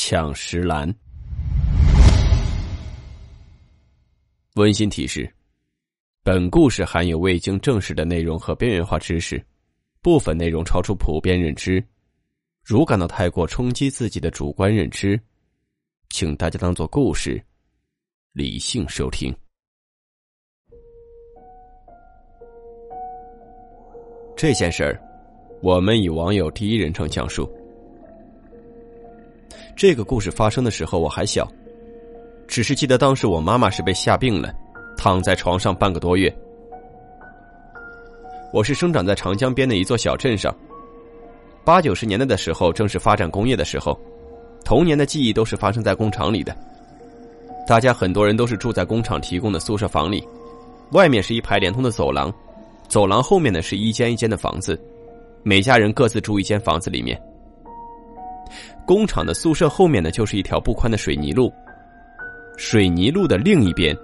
抢石兰。温馨提示：本故事含有未经证实的内容和边缘化知识，部分内容超出普遍认知。如感到太过冲击自己的主观认知，请大家当做故事，理性收听。这件事儿，我们以网友第一人称讲述。这个故事发生的时候我还小，只是记得当时我妈妈是被吓病了，躺在床上半个多月。我是生长在长江边的一座小镇上，八九十年代的时候正是发展工业的时候，童年的记忆都是发生在工厂里的。大家很多人都是住在工厂提供的宿舍房里，外面是一排连通的走廊，走廊后面呢是一间一间的房子，每家人各自住一间房子里面。工厂的宿舍后面呢，就是一条不宽的水泥路。水泥路的另一边，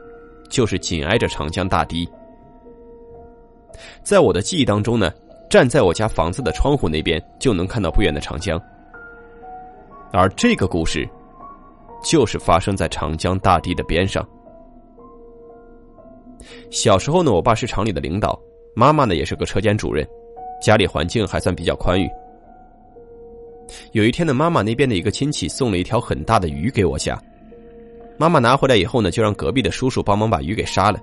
就是紧挨着长江大堤。在我的记忆当中呢，站在我家房子的窗户那边，就能看到不远的长江。而这个故事，就是发生在长江大堤的边上。小时候呢，我爸是厂里的领导，妈妈呢也是个车间主任，家里环境还算比较宽裕。有一天呢，妈妈那边的一个亲戚送了一条很大的鱼给我家。妈妈拿回来以后呢，就让隔壁的叔叔帮忙把鱼给杀了。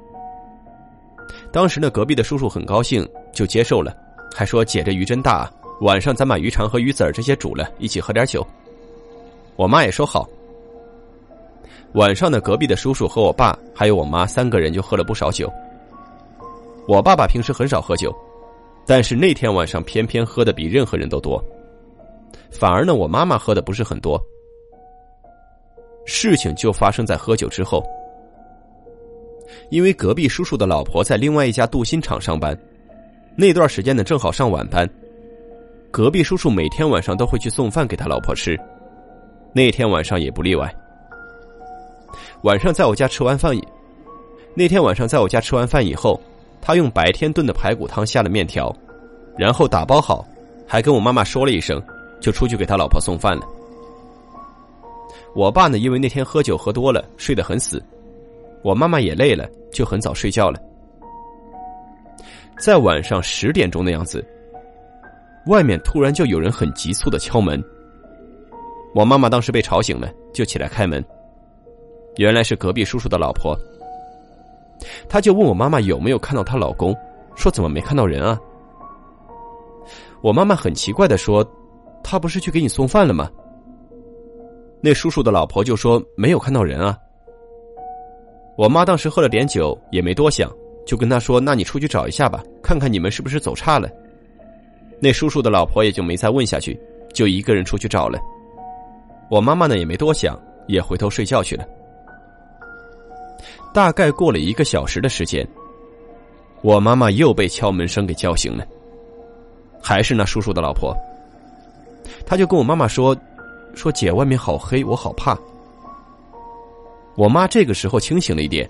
当时呢，隔壁的叔叔很高兴，就接受了，还说：“姐，这鱼真大，晚上咱把鱼肠和鱼籽这些煮了，一起喝点酒。”我妈也说好。晚上呢，隔壁的叔叔和我爸还有我妈三个人就喝了不少酒。我爸爸平时很少喝酒，但是那天晚上偏偏喝的比任何人都多。反而呢，我妈妈喝的不是很多。事情就发生在喝酒之后，因为隔壁叔叔的老婆在另外一家镀锌厂上班，那段时间呢正好上晚班。隔壁叔叔每天晚上都会去送饭给他老婆吃，那天晚上也不例外。晚上在我家吃完饭，那天晚上在我家吃完饭以后，他用白天炖的排骨汤下了面条，然后打包好，还跟我妈妈说了一声。就出去给他老婆送饭了。我爸呢，因为那天喝酒喝多了，睡得很死。我妈妈也累了，就很早睡觉了。在晚上十点钟的样子，外面突然就有人很急促的敲门。我妈妈当时被吵醒了，就起来开门。原来是隔壁叔叔的老婆。她就问我妈妈有没有看到她老公，说怎么没看到人啊？我妈妈很奇怪的说。他不是去给你送饭了吗？那叔叔的老婆就说没有看到人啊。我妈当时喝了点酒，也没多想，就跟他说：“那你出去找一下吧，看看你们是不是走岔了。”那叔叔的老婆也就没再问下去，就一个人出去找了。我妈妈呢也没多想，也回头睡觉去了。大概过了一个小时的时间，我妈妈又被敲门声给叫醒了，还是那叔叔的老婆。他就跟我妈妈说：“说姐，外面好黑，我好怕。”我妈这个时候清醒了一点，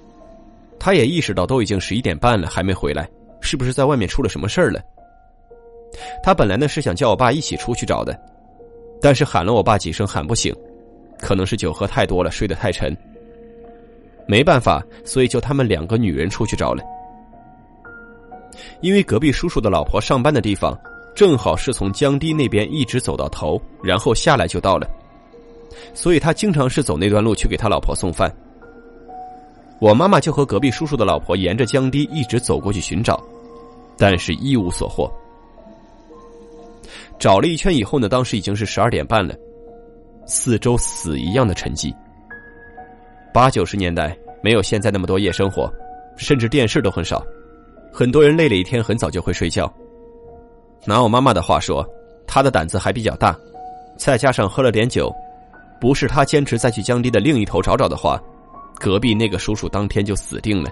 她也意识到都已经十一点半了，还没回来，是不是在外面出了什么事儿了？她本来呢是想叫我爸一起出去找的，但是喊了我爸几声喊不醒，可能是酒喝太多了，睡得太沉。没办法，所以就他们两个女人出去找了，因为隔壁叔叔的老婆上班的地方。正好是从江堤那边一直走到头，然后下来就到了，所以他经常是走那段路去给他老婆送饭。我妈妈就和隔壁叔叔的老婆沿着江堤一直走过去寻找，但是一无所获。找了一圈以后呢，当时已经是十二点半了，四周死一样的沉寂。八九十年代没有现在那么多夜生活，甚至电视都很少，很多人累了一天，很早就会睡觉。拿我妈妈的话说，她的胆子还比较大，再加上喝了点酒，不是他坚持再去江堤的另一头找找的话，隔壁那个叔叔当天就死定了。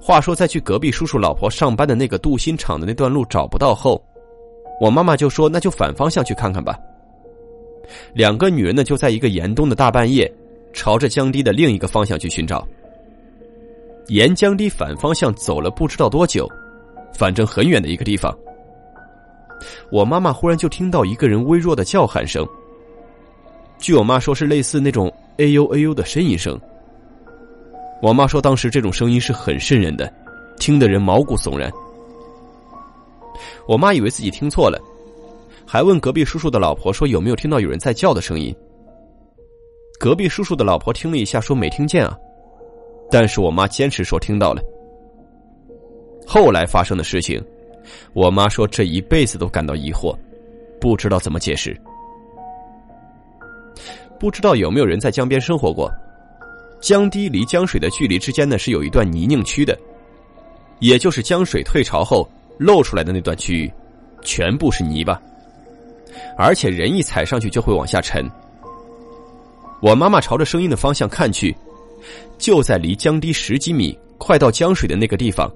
话说，在去隔壁叔叔老婆上班的那个镀锌厂的那段路找不到后，我妈妈就说：“那就反方向去看看吧。”两个女人呢，就在一个严冬的大半夜，朝着江堤的另一个方向去寻找。沿江堤反方向走了不知道多久，反正很远的一个地方，我妈妈忽然就听到一个人微弱的叫喊声。据我妈说，是类似那种“哎呦哎呦”的呻吟声。我妈说，当时这种声音是很瘆人的，听的人毛骨悚然。我妈以为自己听错了。还问隔壁叔叔的老婆说有没有听到有人在叫的声音？隔壁叔叔的老婆听了一下说没听见啊，但是我妈坚持说听到了。后来发生的事情，我妈说这一辈子都感到疑惑，不知道怎么解释。不知道有没有人在江边生活过？江堤离江水的距离之间呢是有一段泥泞区的，也就是江水退潮后露出来的那段区域，全部是泥巴。而且人一踩上去就会往下沉。我妈妈朝着声音的方向看去，就在离江堤十几米、快到江水的那个地方，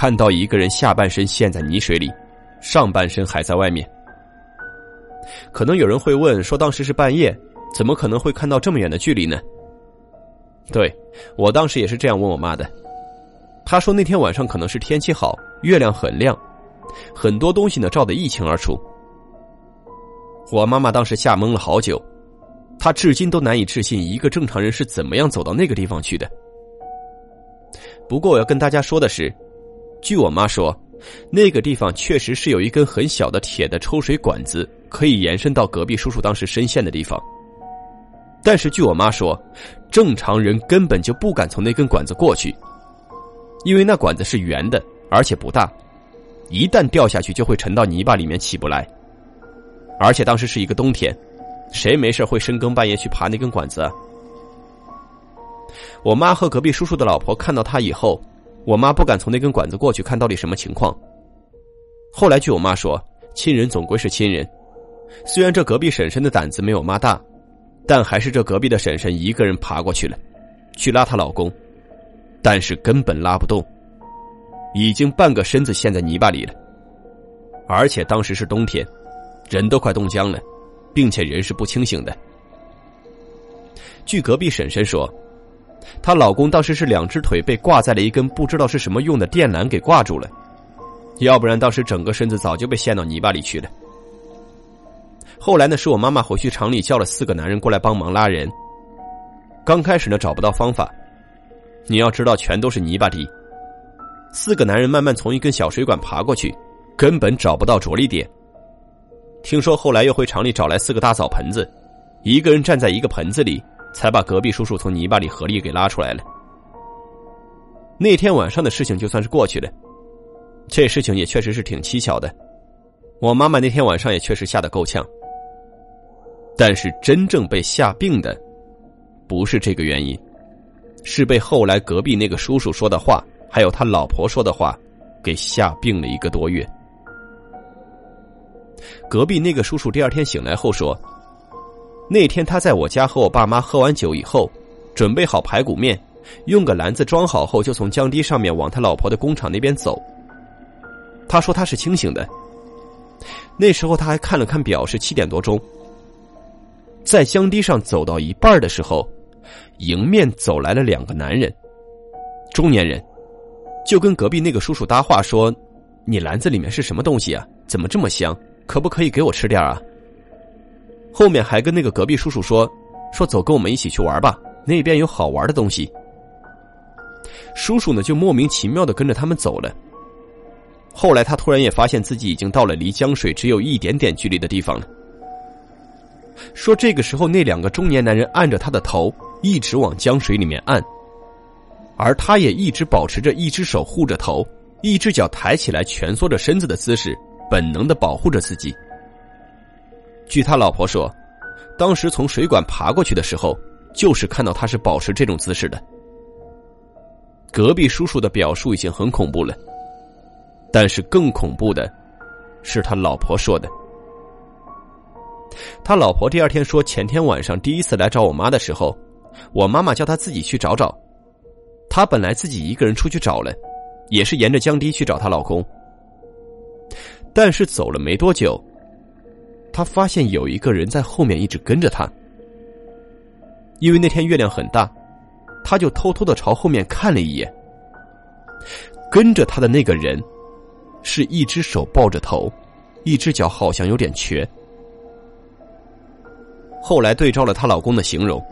看到一个人下半身陷在泥水里，上半身还在外面。可能有人会问说，当时是半夜，怎么可能会看到这么远的距离呢？对我当时也是这样问我妈的。她说那天晚上可能是天气好，月亮很亮，很多东西呢照得一清二楚。我妈妈当时吓懵了好久，她至今都难以置信一个正常人是怎么样走到那个地方去的。不过我要跟大家说的是，据我妈说，那个地方确实是有一根很小的铁的抽水管子，可以延伸到隔壁叔叔当时深陷的地方。但是据我妈说，正常人根本就不敢从那根管子过去，因为那管子是圆的，而且不大，一旦掉下去就会沉到泥巴里面起不来。而且当时是一个冬天，谁没事会深更半夜去爬那根管子啊？我妈和隔壁叔叔的老婆看到他以后，我妈不敢从那根管子过去看到底什么情况。后来据我妈说，亲人总归是亲人，虽然这隔壁婶婶的胆子没有妈大，但还是这隔壁的婶婶一个人爬过去了，去拉她老公，但是根本拉不动，已经半个身子陷在泥巴里了，而且当时是冬天。人都快冻僵了，并且人是不清醒的。据隔壁婶婶说，她老公当时是两只腿被挂在了一根不知道是什么用的电缆给挂住了，要不然当时整个身子早就被陷到泥巴里去了。后来呢，是我妈妈回去厂里叫了四个男人过来帮忙拉人。刚开始呢找不到方法，你要知道全都是泥巴地，四个男人慢慢从一根小水管爬过去，根本找不到着力点。听说后来又回厂里找来四个大澡盆子，一个人站在一个盆子里，才把隔壁叔叔从泥巴里合力给拉出来了。那天晚上的事情就算是过去了，这事情也确实是挺蹊跷的。我妈妈那天晚上也确实吓得够呛，但是真正被吓病的，不是这个原因，是被后来隔壁那个叔叔说的话，还有他老婆说的话，给吓病了一个多月。隔壁那个叔叔第二天醒来后说：“那天他在我家和我爸妈喝完酒以后，准备好排骨面，用个篮子装好后，就从江堤上面往他老婆的工厂那边走。他说他是清醒的。那时候他还看了看表，是七点多钟。在江堤上走到一半的时候，迎面走来了两个男人，中年人，就跟隔壁那个叔叔搭话说：‘你篮子里面是什么东西啊？怎么这么香？’”可不可以给我吃点啊？后面还跟那个隔壁叔叔说，说走，跟我们一起去玩吧，那边有好玩的东西。叔叔呢就莫名其妙的跟着他们走了。后来他突然也发现自己已经到了离江水只有一点点距离的地方了。说这个时候那两个中年男人按着他的头，一直往江水里面按，而他也一直保持着一只手护着头，一只脚抬起来蜷缩着身子的姿势。本能的保护着自己。据他老婆说，当时从水管爬过去的时候，就是看到他是保持这种姿势的。隔壁叔叔的表述已经很恐怖了，但是更恐怖的，是他老婆说的。他老婆第二天说，前天晚上第一次来找我妈的时候，我妈妈叫他自己去找找。他本来自己一个人出去找了，也是沿着江堤去找她老公。但是走了没多久，他发现有一个人在后面一直跟着他。因为那天月亮很大，他就偷偷的朝后面看了一眼。跟着他的那个人，是一只手抱着头，一只脚好像有点瘸。后来对照了她老公的形容，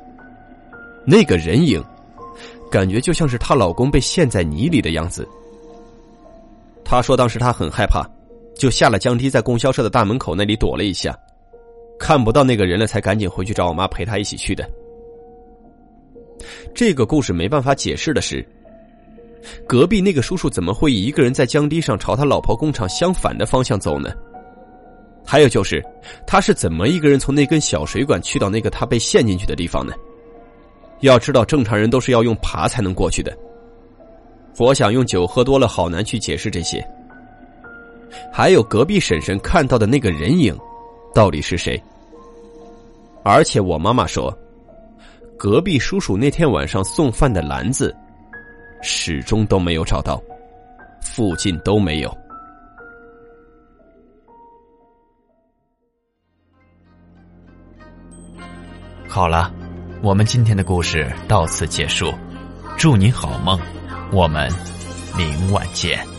那个人影，感觉就像是她老公被陷在泥里的样子。她说当时她很害怕，就下了江堤，在供销社的大门口那里躲了一下，看不到那个人了，才赶紧回去找我妈陪她一起去的。这个故事没办法解释的是，隔壁那个叔叔怎么会一个人在江堤上朝他老婆工厂相反的方向走呢？还有就是，他是怎么一个人从那根小水管去到那个他被陷进去的地方呢？要知道，正常人都是要用爬才能过去的。我想用酒喝多了，好难去解释这些。还有隔壁婶婶看到的那个人影，到底是谁？而且我妈妈说。隔壁叔叔那天晚上送饭的篮子，始终都没有找到，附近都没有。好了，我们今天的故事到此结束，祝你好梦，我们明晚见。